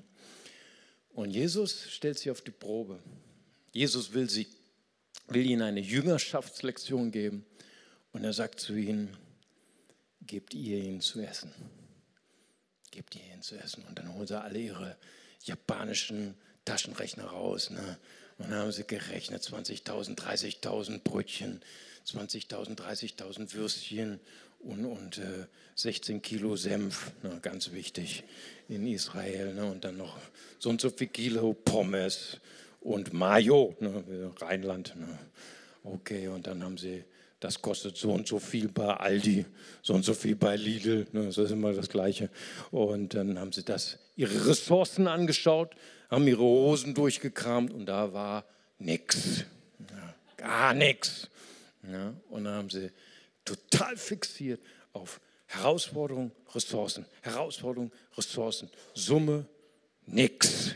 Und Jesus stellt sie auf die Probe. Jesus will, sie, will ihnen eine Jüngerschaftslektion geben. Und er sagt zu ihnen, gebt ihr ihnen zu essen. Gebt ihr ihnen zu essen. Und dann holen sie alle ihre japanischen Taschenrechner raus. Ne? Und dann haben sie gerechnet, 20.000, 30.000 Brötchen, 20.000, 30.000 Würstchen und, und äh, 16 Kilo Senf, ne, ganz wichtig in Israel. Ne, und dann noch so und so viel Kilo Pommes und Mayo, ne, Rheinland. Ne. Okay, und dann haben sie, das kostet so und so viel bei Aldi, so und so viel bei Lidl, ne, das ist immer das Gleiche. Und dann haben sie das, ihre Ressourcen angeschaut, haben ihre Hosen durchgekramt und da war nichts, ja, gar nichts. Ja, und dann haben sie total fixiert auf Herausforderung, Ressourcen, Herausforderung, Ressourcen, Summe, nichts.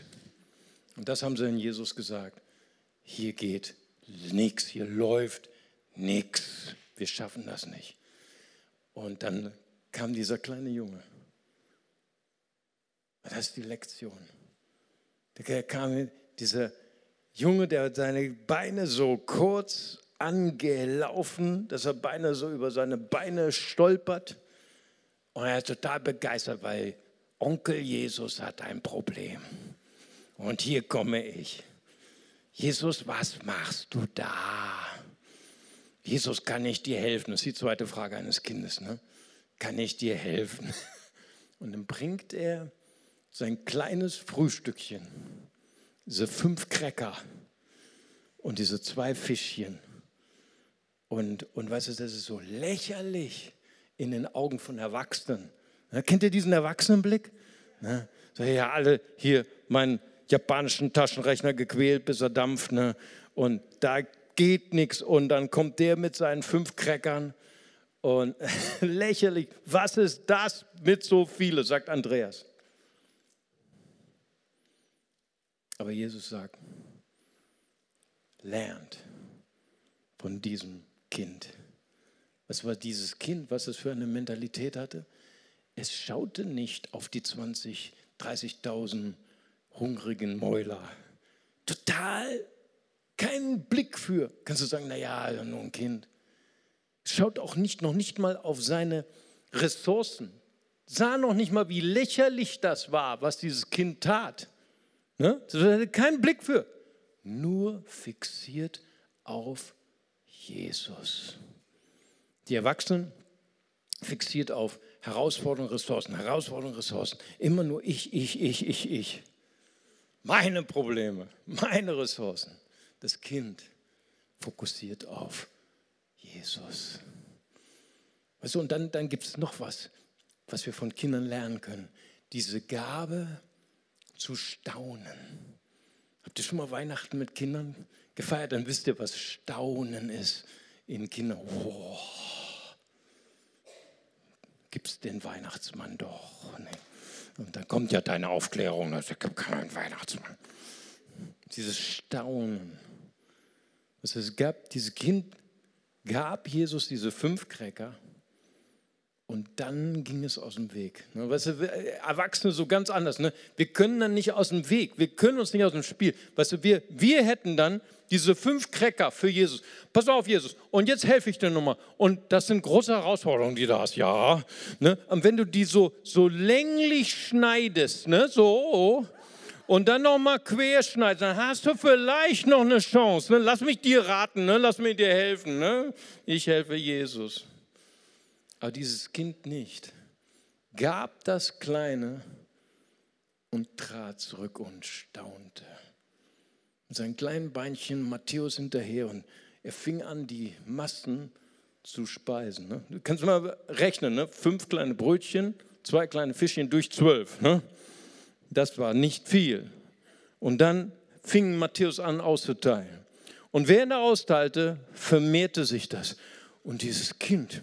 Und das haben sie in Jesus gesagt. Hier geht nichts, hier läuft nichts. Wir schaffen das nicht. Und dann kam dieser kleine Junge. Das ist die Lektion. Da kam dieser Junge, der seine Beine so kurz angelaufen, dass er beinahe so über seine Beine stolpert. Und er ist total begeistert, weil Onkel Jesus hat ein Problem. Und hier komme ich. Jesus, was machst du da? Jesus, kann ich dir helfen? Das ist die zweite Frage eines Kindes. Ne? Kann ich dir helfen? Und dann bringt er sein kleines Frühstückchen, diese fünf Cracker und diese zwei Fischchen und, und weißt du, das ist so lächerlich in den Augen von Erwachsenen. Na, kennt ihr diesen Erwachsenenblick? Na, so, ja, alle hier meinen japanischen Taschenrechner gequält, bis er dampft. Ne? Und da geht nichts. Und dann kommt der mit seinen fünf Crackern. Und lächerlich, was ist das mit so viele, sagt Andreas. Aber Jesus sagt, lernt von diesem Kind. Was war dieses Kind, was es für eine Mentalität hatte? Es schaute nicht auf die 20, 30.000 hungrigen Mäuler. Total keinen Blick für. Kannst du sagen, naja, nur ein Kind. Schaut auch nicht, noch nicht mal auf seine Ressourcen. Sah noch nicht mal, wie lächerlich das war, was dieses Kind tat. Ne? Keinen Blick für. Nur fixiert auf Jesus. Die Erwachsenen fixiert auf Herausforderungen, Ressourcen, Herausforderungen, Ressourcen. Immer nur ich, ich, ich, ich, ich. Meine Probleme, meine Ressourcen. Das Kind fokussiert auf Jesus. Also, und dann, dann gibt es noch was, was wir von Kindern lernen können. Diese Gabe zu staunen. Habt ihr schon mal Weihnachten mit Kindern gefeiert, dann wisst ihr, was Staunen ist in Kindern. Oh, Gibt es den Weihnachtsmann doch? Nee. Und dann kommt ja deine Aufklärung, es gibt keinen Weihnachtsmann. Dieses Staunen. Es gab, dieses Kind gab Jesus diese fünf Cracker und dann ging es aus dem Weg. Ne? Weißt du, Erwachsene so ganz anders. Ne? Wir können dann nicht aus dem Weg. Wir können uns nicht aus dem Spiel. Weißt du, wir, wir hätten dann diese fünf Cracker für Jesus. Pass auf, Jesus. Und jetzt helfe ich dir nochmal. Und das sind große Herausforderungen, die du hast. Ja. Ne? Und wenn du die so, so länglich schneidest, ne? so, und dann nochmal querschneidest, dann hast du vielleicht noch eine Chance. Ne? Lass mich dir raten, ne? lass mir dir helfen. Ne? Ich helfe Jesus. Aber dieses Kind nicht. Gab das Kleine und trat zurück und staunte. Mit seinen kleinen Beinchen Matthäus hinterher und er fing an, die Massen zu speisen. Ne? Du kannst mal rechnen, ne? fünf kleine Brötchen, zwei kleine Fischchen durch zwölf. Ne? Das war nicht viel. Und dann fing Matthäus an auszuteilen. Und während er austeilte, vermehrte sich das. Und dieses Kind,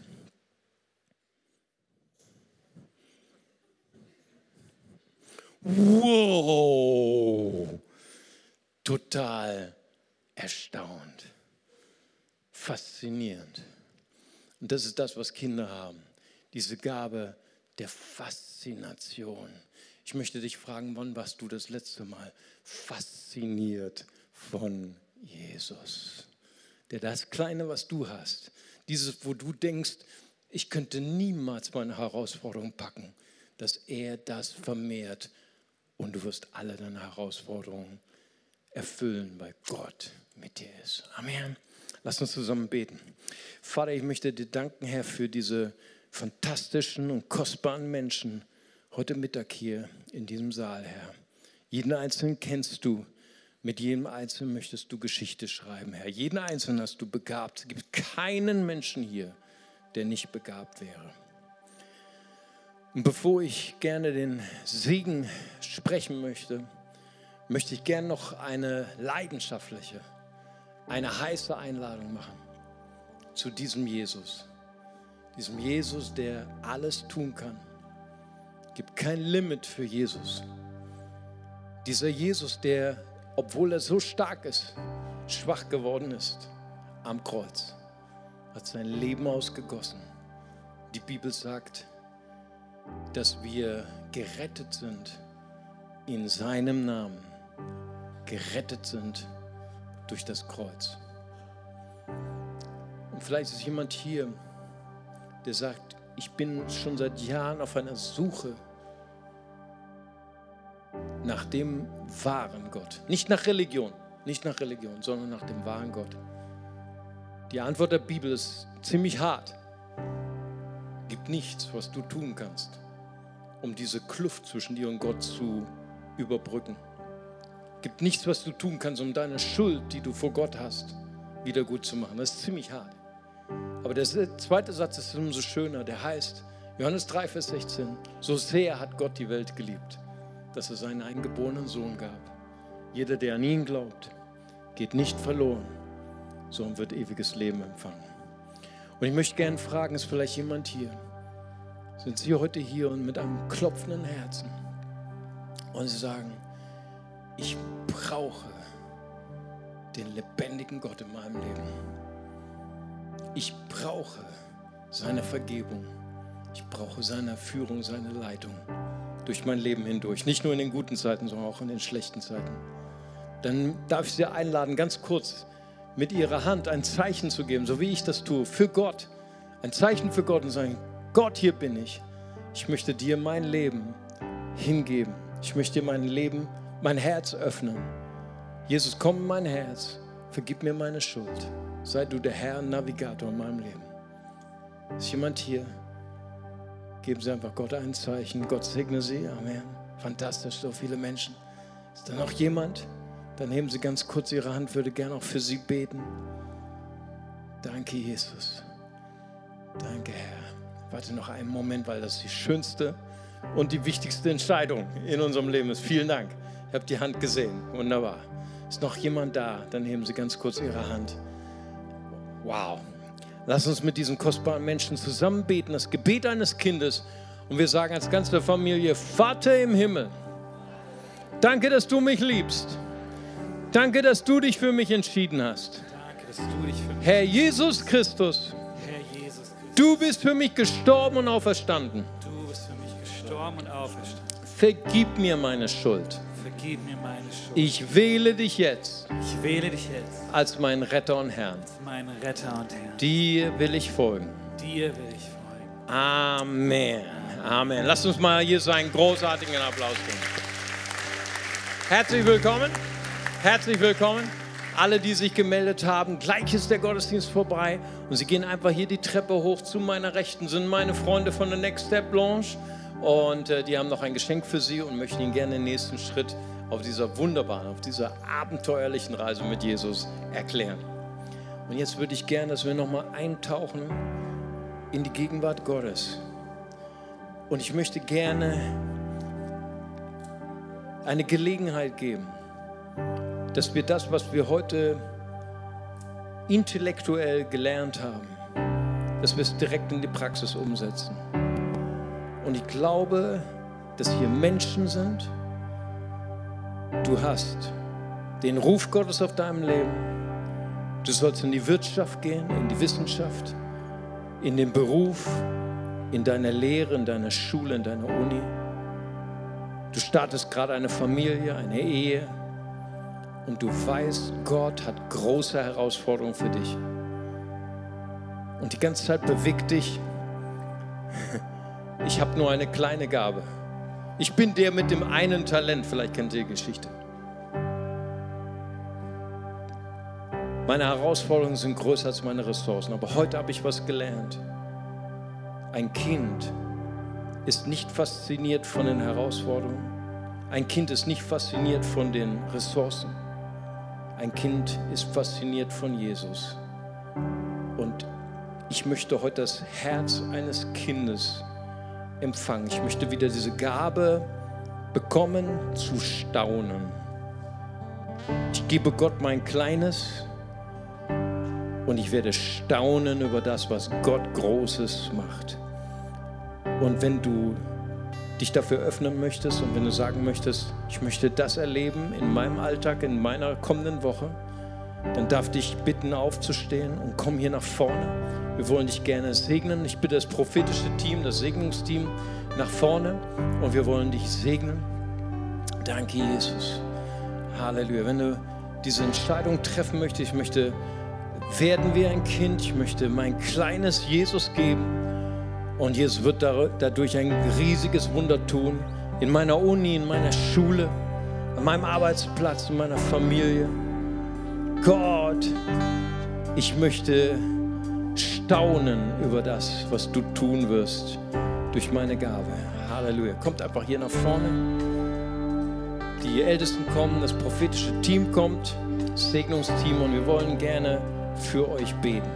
wow, total erstaunt, faszinierend. Und das ist das, was Kinder haben, diese Gabe der Faszination. Ich möchte dich fragen, wann warst du das letzte Mal fasziniert von Jesus? Der das Kleine, was du hast, dieses, wo du denkst, ich könnte niemals meine Herausforderung packen, dass er das vermehrt und du wirst alle deine Herausforderungen erfüllen, weil Gott mit dir ist. Amen. Lass uns zusammen beten. Vater, ich möchte dir danken, Herr, für diese fantastischen und kostbaren Menschen heute Mittag hier in diesem Saal, Herr. Jeden Einzelnen kennst du. Mit jedem Einzelnen möchtest du Geschichte schreiben, Herr. Jeden Einzelnen hast du begabt. Es gibt keinen Menschen hier, der nicht begabt wäre. Und bevor ich gerne den Segen sprechen möchte, möchte ich gerne noch eine leidenschaftliche, eine heiße Einladung machen zu diesem Jesus. Diesem Jesus, der alles tun kann. Gibt kein Limit für Jesus. Dieser Jesus, der, obwohl er so stark ist, schwach geworden ist am Kreuz, hat sein Leben ausgegossen. Die Bibel sagt, dass wir gerettet sind in seinem Namen, gerettet sind durch das Kreuz. Und vielleicht ist jemand hier, der sagt, ich bin schon seit Jahren auf einer Suche nach dem wahren Gott. Nicht nach Religion, nicht nach Religion, sondern nach dem wahren Gott. Die Antwort der Bibel ist ziemlich hart. Gibt nichts, was du tun kannst, um diese Kluft zwischen dir und Gott zu überbrücken. Gibt nichts, was du tun kannst, um deine Schuld, die du vor Gott hast, wieder gut zu machen. Das ist ziemlich hart. Aber der zweite Satz ist umso schöner. Der heißt, Johannes 3, Vers 16, so sehr hat Gott die Welt geliebt, dass er seinen eingeborenen Sohn gab. Jeder, der an ihn glaubt, geht nicht verloren, sondern wird ewiges Leben empfangen. Und ich möchte gerne fragen, ist vielleicht jemand hier? Sind Sie heute hier und mit einem klopfenden Herzen? Und Sie sagen, ich brauche den lebendigen Gott in meinem Leben. Ich brauche seine Vergebung. Ich brauche seine Führung, seine Leitung durch mein Leben hindurch. Nicht nur in den guten Zeiten, sondern auch in den schlechten Zeiten. Dann darf ich Sie einladen, ganz kurz mit Ihrer Hand ein Zeichen zu geben, so wie ich das tue, für Gott. Ein Zeichen für Gott und sagen, Gott, hier bin ich. Ich möchte dir mein Leben hingeben. Ich möchte dir mein Leben, mein Herz öffnen. Jesus, komm in mein Herz. Vergib mir meine Schuld. Sei du der Herr Navigator in meinem Leben. Ist jemand hier? Geben Sie einfach Gott ein Zeichen. Gott segne Sie. Amen. Fantastisch, so viele Menschen. Ist da noch jemand? Dann heben Sie ganz kurz Ihre Hand, würde gerne auch für Sie beten. Danke, Jesus. Danke, Herr. Warte noch einen Moment, weil das die schönste und die wichtigste Entscheidung in unserem Leben ist. Vielen Dank. Ich habe die Hand gesehen. Wunderbar. Ist noch jemand da? Dann heben Sie ganz kurz Ihre Hand. Wow. Lass uns mit diesen kostbaren Menschen zusammen beten, das Gebet eines Kindes. Und wir sagen als ganze Familie, Vater im Himmel, danke, dass du mich liebst. Danke, dass du dich für mich entschieden hast. Herr Jesus Christus, du bist für mich gestorben und auferstanden. Vergib mir meine Schuld. Vergib mir meine Schuld. Ich wähle dich jetzt Ich wähle dich jetzt als meinen Retter und Herrn. als meinen Retter und Herrn. Dir will ich folgen. Dir will ich folgen. Amen. Amen. Lasst uns mal hier so einen großartigen Applaus geben. Herzlich willkommen. Herzlich willkommen. Alle, die sich gemeldet haben, gleich ist der Gottesdienst vorbei und sie gehen einfach hier die Treppe hoch zu meiner Rechten, sind meine Freunde von der Next Step Blanche und äh, die haben noch ein Geschenk für Sie und möchten Ihnen gerne den nächsten Schritt auf dieser wunderbaren, auf dieser abenteuerlichen Reise mit Jesus erklären. Und jetzt würde ich gerne, dass wir nochmal eintauchen in die Gegenwart Gottes. Und ich möchte gerne eine Gelegenheit geben, dass wir das, was wir heute intellektuell gelernt haben, dass wir es direkt in die Praxis umsetzen. Und ich glaube, dass hier Menschen sind. Du hast den Ruf Gottes auf deinem Leben. Du sollst in die Wirtschaft gehen, in die Wissenschaft, in den Beruf, in deiner Lehre, in deiner Schule, in deiner Uni. Du startest gerade eine Familie, eine Ehe und du weißt, Gott hat große Herausforderungen für dich. Und die ganze Zeit bewegt dich, ich habe nur eine kleine Gabe. Ich bin der mit dem einen Talent, vielleicht kennt ihr die Geschichte. Meine Herausforderungen sind größer als meine Ressourcen. Aber heute habe ich was gelernt. Ein Kind ist nicht fasziniert von den Herausforderungen. Ein Kind ist nicht fasziniert von den Ressourcen. Ein Kind ist fasziniert von Jesus. Und ich möchte heute das Herz eines Kindes empfangen. Ich möchte wieder diese Gabe bekommen zu staunen. Ich gebe Gott mein Kleines und ich werde staunen über das, was Gott Großes macht. Und wenn du dich dafür öffnen möchtest und wenn du sagen möchtest, ich möchte das erleben in meinem Alltag, in meiner kommenden Woche, dann darf dich bitten aufzustehen und komm hier nach vorne. Wir wollen dich gerne segnen. Ich bitte das prophetische Team, das Segnungsteam nach vorne und wir wollen dich segnen. Danke, Jesus. Halleluja. Wenn du diese Entscheidung treffen möchtest, ich möchte werden wir ein Kind, ich möchte mein kleines Jesus geben und Jesus wird dadurch ein riesiges Wunder tun in meiner Uni, in meiner Schule, an meinem Arbeitsplatz, in meiner Familie. Gott, ich möchte staunen über das, was du tun wirst durch meine Gabe. Halleluja. Kommt einfach hier nach vorne. Die Ältesten kommen, das prophetische Team kommt, das Segnungsteam und wir wollen gerne für euch beten.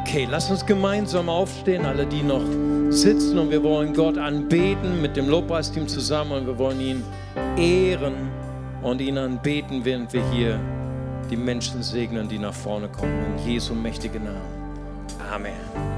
Okay, lasst uns gemeinsam aufstehen, alle, die noch sitzen und wir wollen Gott anbeten mit dem Lobpreisteam zusammen und wir wollen ihn ehren und ihn anbeten, während wir hier die Menschen segnen, die nach vorne kommen. In Jesu mächtigen Namen. Amen.